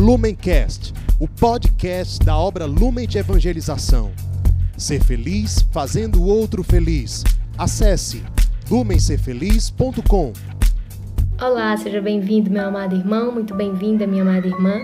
Lumencast, o podcast da obra Lumen de Evangelização. Ser feliz fazendo o outro feliz. Acesse lumencerfeliz.com. Olá, seja bem-vindo, meu amado irmão, muito bem-vinda, minha amada irmã.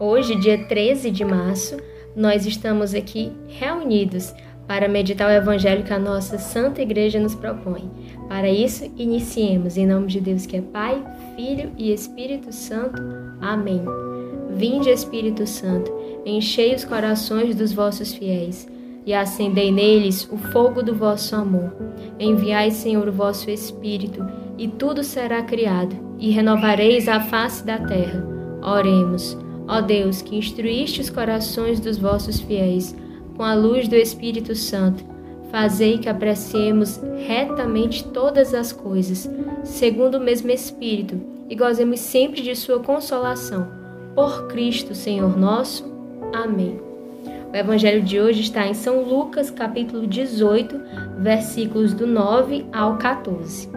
Hoje, dia 13 de março, nós estamos aqui reunidos para meditar o evangelho que a nossa Santa Igreja nos propõe. Para isso, iniciemos em nome de Deus que é Pai, Filho e Espírito Santo. Amém. Vinde, Espírito Santo, enchei os corações dos vossos fiéis e acendei neles o fogo do vosso amor. Enviai, Senhor, o vosso Espírito, e tudo será criado, e renovareis a face da terra. Oremos. Ó Deus, que instruíste os corações dos vossos fiéis com a luz do Espírito Santo, fazei que apreciemos retamente todas as coisas, segundo o mesmo Espírito, e gozemos sempre de Sua consolação. Por Cristo, Senhor nosso. Amém. O evangelho de hoje está em São Lucas, capítulo 18, versículos do 9 ao 14.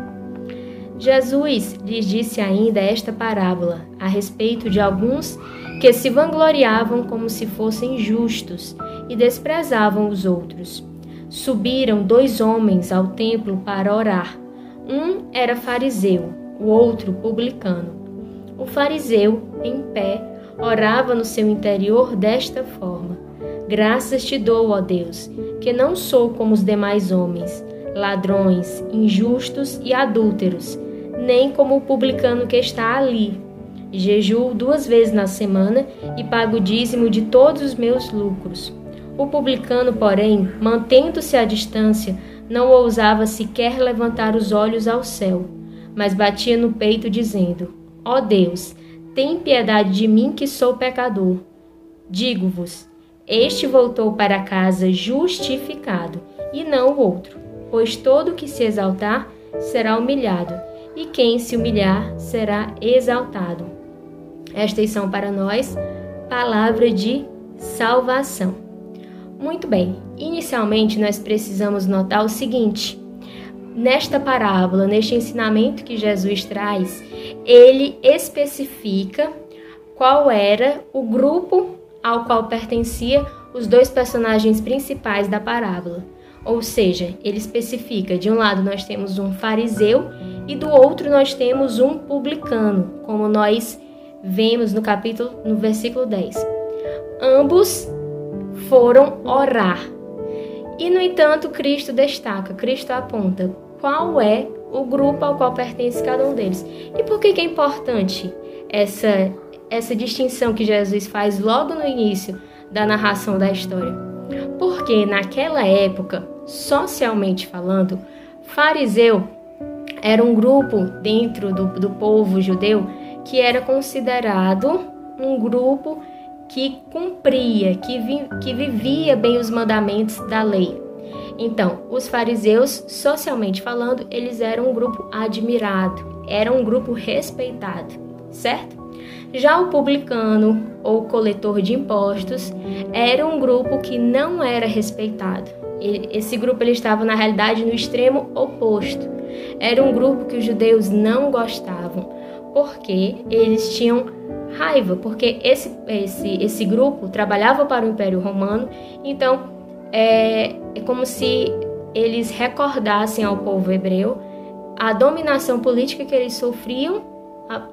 Jesus lhes disse ainda esta parábola a respeito de alguns que se vangloriavam como se fossem justos e desprezavam os outros. Subiram dois homens ao templo para orar. Um era fariseu, o outro publicano. O fariseu, em pé, orava no seu interior desta forma: Graças te dou, ó Deus, que não sou como os demais homens, ladrões, injustos e adúlteros, nem como o publicano que está ali. Jejuo duas vezes na semana e pago o dízimo de todos os meus lucros. O publicano, porém, mantendo-se à distância, não ousava sequer levantar os olhos ao céu, mas batia no peito, dizendo: Ó oh Deus, tem piedade de mim que sou pecador. Digo-vos: este voltou para casa justificado, e não o outro, pois todo que se exaltar será humilhado, e quem se humilhar será exaltado. Estas são para nós palavra de salvação. Muito bem, inicialmente nós precisamos notar o seguinte: nesta parábola, neste ensinamento que Jesus traz, ele especifica qual era o grupo ao qual pertencia os dois personagens principais da parábola. Ou seja, ele especifica: de um lado nós temos um fariseu e do outro nós temos um publicano, como nós vemos no capítulo no versículo 10. Ambos foram orar. E, no entanto, Cristo destaca, Cristo aponta qual é o grupo ao qual pertence cada um deles. E por que, que é importante essa, essa distinção que Jesus faz logo no início da narração da história? Porque naquela época, socialmente falando, fariseu era um grupo dentro do, do povo judeu que era considerado um grupo que cumpria, que, vi, que vivia bem os mandamentos da lei. Então, os fariseus, socialmente falando, eles eram um grupo admirado, eram um grupo respeitado, certo? Já o publicano ou coletor de impostos era um grupo que não era respeitado. Esse grupo ele estava na realidade no extremo oposto. Era um grupo que os judeus não gostavam, porque eles tinham raiva, porque esse, esse, esse grupo trabalhava para o Império Romano, então é, é como se eles recordassem ao povo hebreu a dominação política que eles sofriam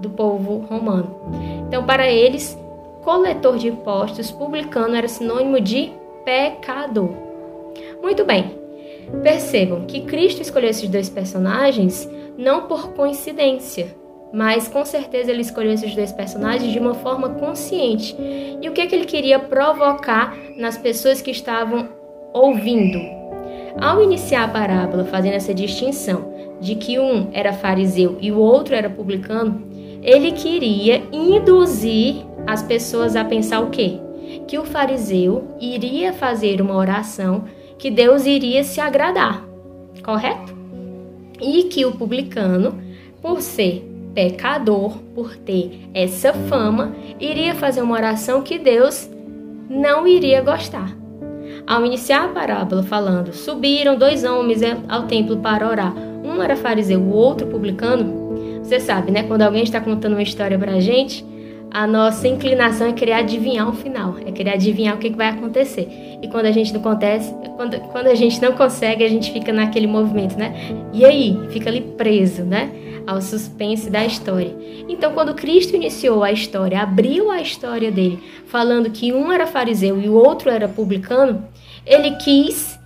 do povo romano. Então, para eles, coletor de impostos, publicano, era sinônimo de pecador. Muito bem, percebam que Cristo escolheu esses dois personagens não por coincidência, mas com certeza ele escolheu esses dois personagens de uma forma consciente. E o que, é que ele queria provocar nas pessoas que estavam ouvindo? Ao iniciar a parábola fazendo essa distinção de que um era fariseu e o outro era publicano, ele queria induzir as pessoas a pensar o quê? Que o fariseu iria fazer uma oração que Deus iria se agradar, correto? E que o publicano, por ser pecador, por ter essa fama, iria fazer uma oração que Deus não iria gostar. Ao iniciar a parábola falando, subiram dois homens ao templo para orar. Um era fariseu, o outro publicano. Você sabe, né? Quando alguém está contando uma história para a gente, a nossa inclinação é querer adivinhar o final, é querer adivinhar o que, vai acontecer. E quando a gente não acontece, quando, quando a gente não consegue, a gente fica naquele movimento, né? E aí, fica ali preso, né? Ao suspense da história. Então, quando Cristo iniciou a história, abriu a história dele, falando que um era fariseu e o outro era publicano, ele quis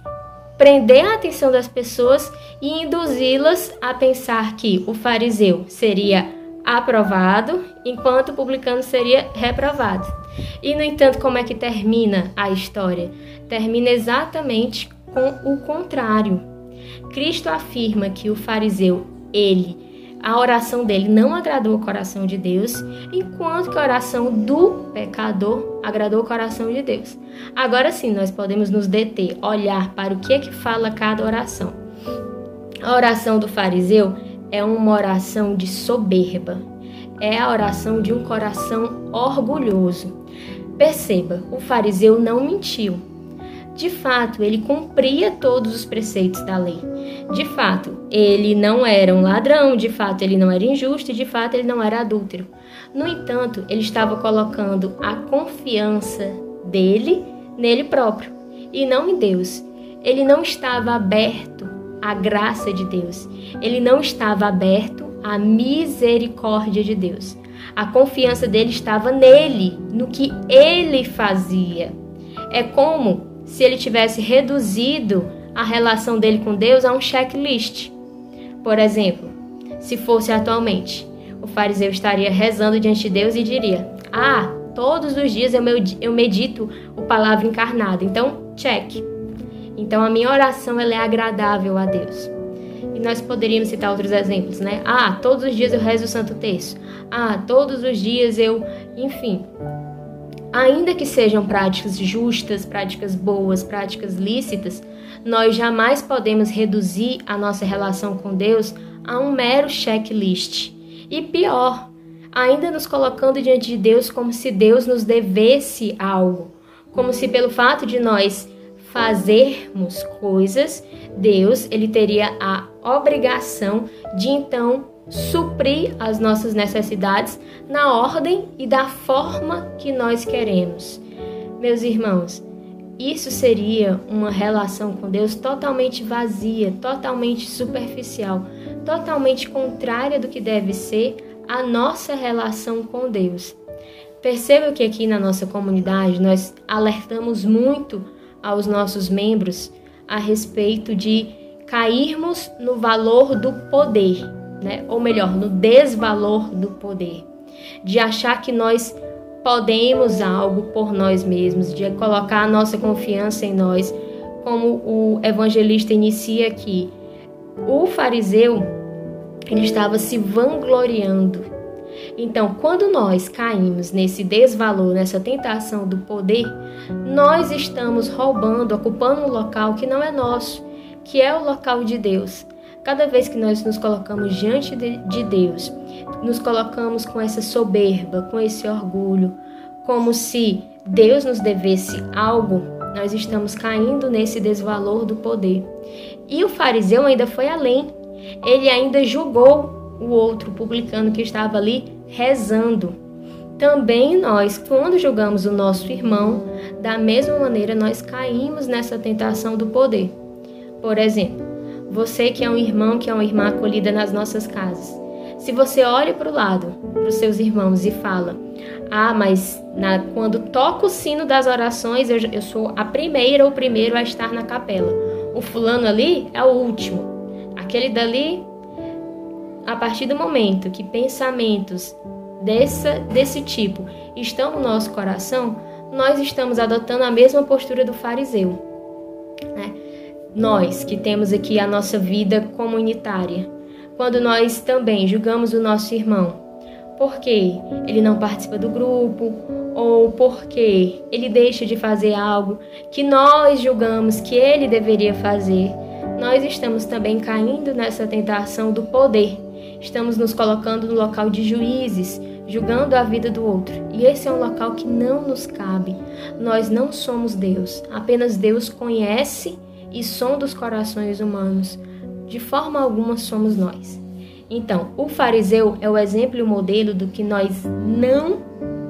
prender a atenção das pessoas e induzi-las a pensar que o fariseu seria aprovado, enquanto o publicano seria reprovado. E no entanto, como é que termina a história? Termina exatamente com o contrário. Cristo afirma que o fariseu, ele, a oração dele não agradou o coração de Deus, enquanto que a oração do pecador agradou o coração de Deus. Agora sim, nós podemos nos deter, olhar para o que é que fala cada oração. A oração do fariseu é uma oração de soberba. É a oração de um coração orgulhoso. Perceba, o fariseu não mentiu. De fato, ele cumpria todos os preceitos da lei. De fato, ele não era um ladrão, de fato, ele não era injusto, de fato, ele não era adúltero. No entanto, ele estava colocando a confiança dele nele próprio e não em Deus. Ele não estava aberto a graça de Deus. Ele não estava aberto à misericórdia de Deus. A confiança dele estava nele, no que ele fazia. É como se ele tivesse reduzido a relação dele com Deus a um checklist. Por exemplo, se fosse atualmente, o fariseu estaria rezando diante de Deus e diria: Ah, todos os dias eu medito o palavra encarnada, então check. Então a minha oração ela é agradável a Deus. E nós poderíamos citar outros exemplos, né? Ah, todos os dias eu rezo o Santo Terço. Ah, todos os dias eu, enfim. Ainda que sejam práticas justas, práticas boas, práticas lícitas, nós jamais podemos reduzir a nossa relação com Deus a um mero checklist. E pior, ainda nos colocando diante de Deus como se Deus nos devesse algo, como se pelo fato de nós fazermos coisas, Deus ele teria a obrigação de então suprir as nossas necessidades na ordem e da forma que nós queremos. Meus irmãos, isso seria uma relação com Deus totalmente vazia, totalmente superficial, totalmente contrária do que deve ser a nossa relação com Deus. Perceba que aqui na nossa comunidade nós alertamos muito aos nossos membros a respeito de cairmos no valor do poder, né? ou melhor, no desvalor do poder, de achar que nós podemos algo por nós mesmos, de colocar a nossa confiança em nós, como o evangelista inicia aqui. O fariseu ele estava se vangloriando então, quando nós caímos nesse desvalor, nessa tentação do poder, nós estamos roubando, ocupando um local que não é nosso, que é o local de Deus. Cada vez que nós nos colocamos diante de Deus, nos colocamos com essa soberba, com esse orgulho, como se Deus nos devesse algo, nós estamos caindo nesse desvalor do poder. E o fariseu ainda foi além. Ele ainda julgou o outro publicano que estava ali rezando. Também nós, quando julgamos o nosso irmão, da mesma maneira nós caímos nessa tentação do poder. Por exemplo, você que é um irmão, que é uma irmã acolhida nas nossas casas. Se você olha para o lado, para os seus irmãos e fala: Ah, mas na, quando toca o sino das orações, eu, eu sou a primeira ou o primeiro a estar na capela. O fulano ali é o último. Aquele dali a partir do momento que pensamentos dessa, desse tipo estão no nosso coração, nós estamos adotando a mesma postura do fariseu. Né? Nós que temos aqui a nossa vida comunitária, quando nós também julgamos o nosso irmão, porque ele não participa do grupo ou porque ele deixa de fazer algo que nós julgamos que ele deveria fazer, nós estamos também caindo nessa tentação do poder Estamos nos colocando no local de juízes, julgando a vida do outro. E esse é um local que não nos cabe. Nós não somos Deus. Apenas Deus conhece e sonda os corações humanos. De forma alguma somos nós. Então, o fariseu é o exemplo e o modelo do que nós não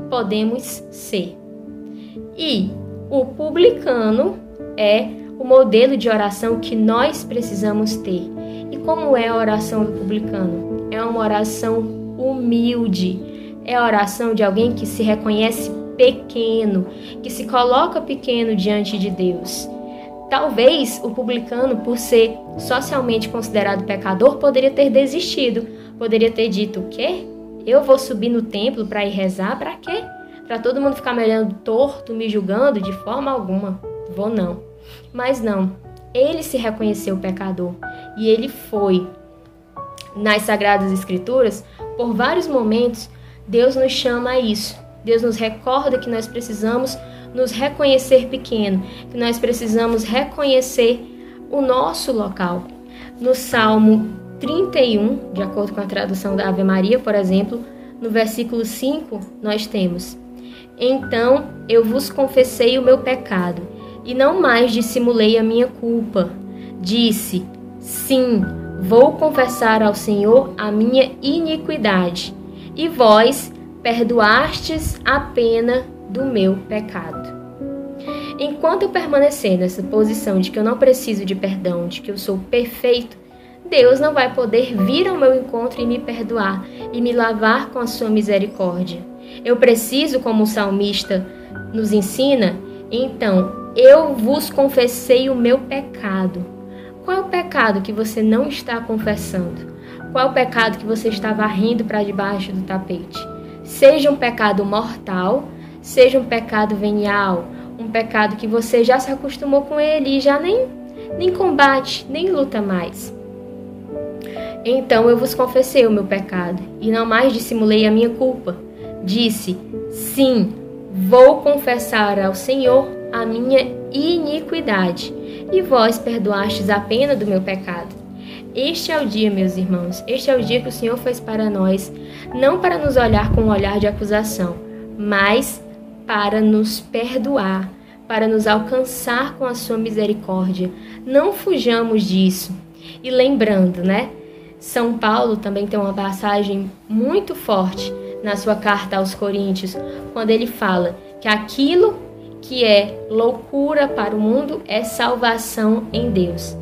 podemos ser. E o publicano é o modelo de oração que nós precisamos ter. E como é a oração do publicano? É uma oração humilde. É a oração de alguém que se reconhece pequeno, que se coloca pequeno diante de Deus. Talvez o publicano, por ser socialmente considerado pecador, poderia ter desistido, poderia ter dito: o quê? Eu vou subir no templo para ir rezar? Para quê? Para todo mundo ficar me olhando torto, me julgando? De forma alguma. Vou não. Mas não. Ele se reconheceu pecador e ele foi. Nas Sagradas Escrituras, por vários momentos, Deus nos chama a isso. Deus nos recorda que nós precisamos nos reconhecer pequeno, que nós precisamos reconhecer o nosso local. No Salmo 31, de acordo com a tradução da Ave Maria, por exemplo, no versículo 5, nós temos: Então eu vos confessei o meu pecado, e não mais dissimulei a minha culpa. Disse: Sim, vou confessar ao Senhor a minha iniquidade, e vós perdoastes a pena do meu pecado. Enquanto eu permanecer nessa posição de que eu não preciso de perdão, de que eu sou perfeito, Deus não vai poder vir ao meu encontro e me perdoar e me lavar com a sua misericórdia. Eu preciso, como o salmista nos ensina, então, eu vos confessei o meu pecado. Qual é o pecado que você não está confessando? Qual é o pecado que você está varrendo para debaixo do tapete? Seja um pecado mortal, seja um pecado venial, um pecado que você já se acostumou com ele e já nem, nem combate, nem luta mais. Então eu vos confessei o meu pecado e não mais dissimulei a minha culpa. Disse: Sim, vou confessar ao Senhor a minha iniquidade, e vós perdoastes a pena do meu pecado. Este é o dia, meus irmãos, este é o dia que o Senhor fez para nós, não para nos olhar com um olhar de acusação, mas para nos perdoar, para nos alcançar com a sua misericórdia. Não fujamos disso. E lembrando, né? São Paulo também tem uma passagem muito forte na sua carta aos Coríntios, quando ele fala que aquilo que é loucura para o mundo é salvação em Deus.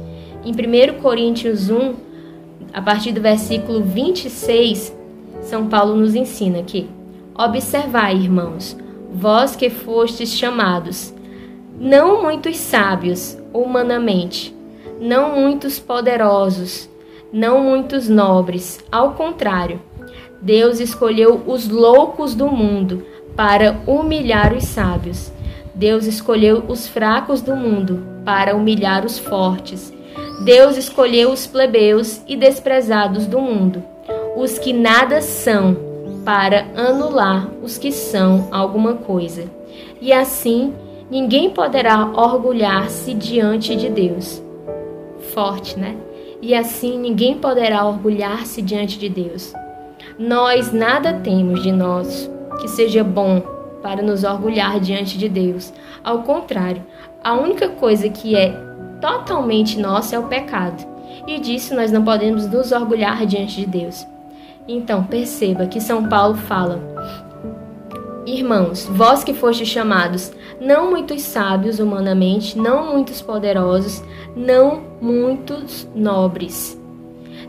Em 1 Coríntios 1, a partir do versículo 26, São Paulo nos ensina que: Observai, irmãos, vós que fostes chamados, não muitos sábios humanamente, não muitos poderosos, não muitos nobres, ao contrário, Deus escolheu os loucos do mundo para humilhar os sábios. Deus escolheu os fracos do mundo para humilhar os fortes. Deus escolheu os plebeus e desprezados do mundo, os que nada são para anular os que são alguma coisa. E assim, ninguém poderá orgulhar-se diante de Deus. Forte, né? E assim, ninguém poderá orgulhar-se diante de Deus. Nós nada temos de nós que seja bom para nos orgulhar diante de Deus. Ao contrário, a única coisa que é totalmente nossa é o pecado. E disso nós não podemos nos orgulhar diante de Deus. Então, perceba que São Paulo fala: Irmãos, vós que fostes chamados, não muitos sábios humanamente, não muitos poderosos, não muitos nobres.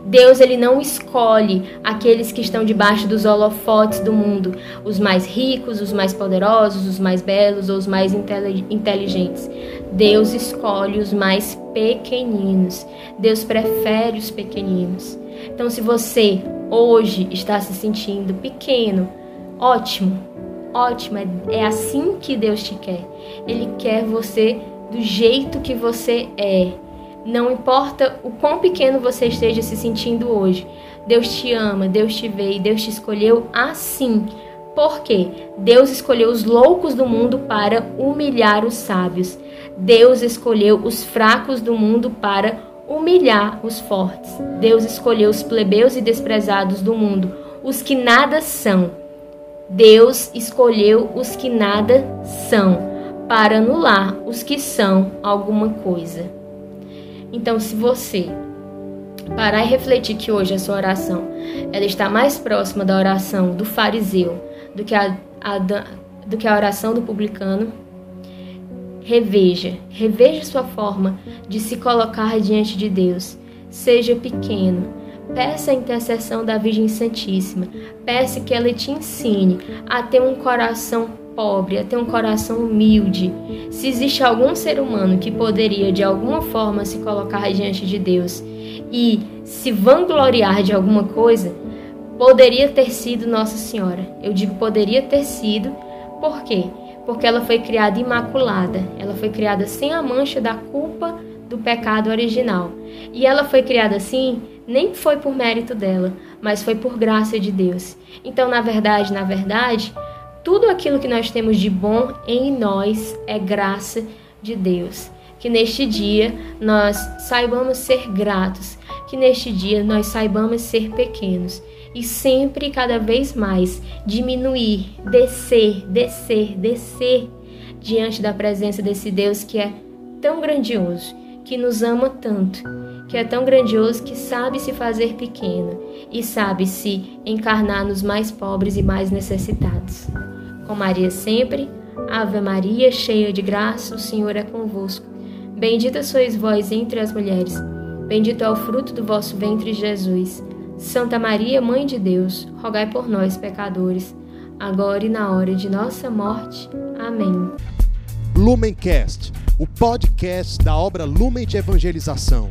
Deus ele não escolhe aqueles que estão debaixo dos holofotes do mundo, os mais ricos, os mais poderosos, os mais belos ou os mais inteligentes. Deus escolhe os mais pequeninos. Deus prefere os pequeninos. Então, se você hoje está se sentindo pequeno, ótimo, ótimo, é, é assim que Deus te quer. Ele quer você do jeito que você é. Não importa o quão pequeno você esteja se sentindo hoje, Deus te ama, Deus te vê e Deus te escolheu assim. Porque Deus escolheu os loucos do mundo para humilhar os sábios. Deus escolheu os fracos do mundo para humilhar os fortes. Deus escolheu os plebeus e desprezados do mundo, os que nada são. Deus escolheu os que nada são, para anular os que são alguma coisa. Então, se você parar e refletir que hoje a sua oração ela está mais próxima da oração do fariseu do que a a, do que a oração do publicano. Reveja, reveja sua forma de se colocar diante de Deus. Seja pequeno. Peça a intercessão da Virgem Santíssima. Peça que ela te ensine a ter um coração pobre, a ter um coração humilde. Se existe algum ser humano que poderia de alguma forma se colocar diante de Deus e se vangloriar de alguma coisa, poderia ter sido Nossa Senhora. Eu digo poderia ter sido, por quê? Porque ela foi criada imaculada, ela foi criada sem a mancha da culpa do pecado original. E ela foi criada assim, nem foi por mérito dela, mas foi por graça de Deus. Então, na verdade, na verdade, tudo aquilo que nós temos de bom em nós é graça de Deus. Que neste dia nós saibamos ser gratos, que neste dia nós saibamos ser pequenos. E sempre cada vez mais diminuir, descer, descer, descer diante da presença desse Deus que é tão grandioso, que nos ama tanto, que é tão grandioso que sabe se fazer pequeno e sabe se encarnar nos mais pobres e mais necessitados. Com Maria sempre, Ave Maria, cheia de graça, o Senhor é convosco. Bendita sois vós entre as mulheres, bendito é o fruto do vosso ventre, Jesus. Santa Maria, Mãe de Deus, rogai por nós, pecadores, agora e na hora de nossa morte. Amém. Lumencast, o podcast da obra Lumen de Evangelização.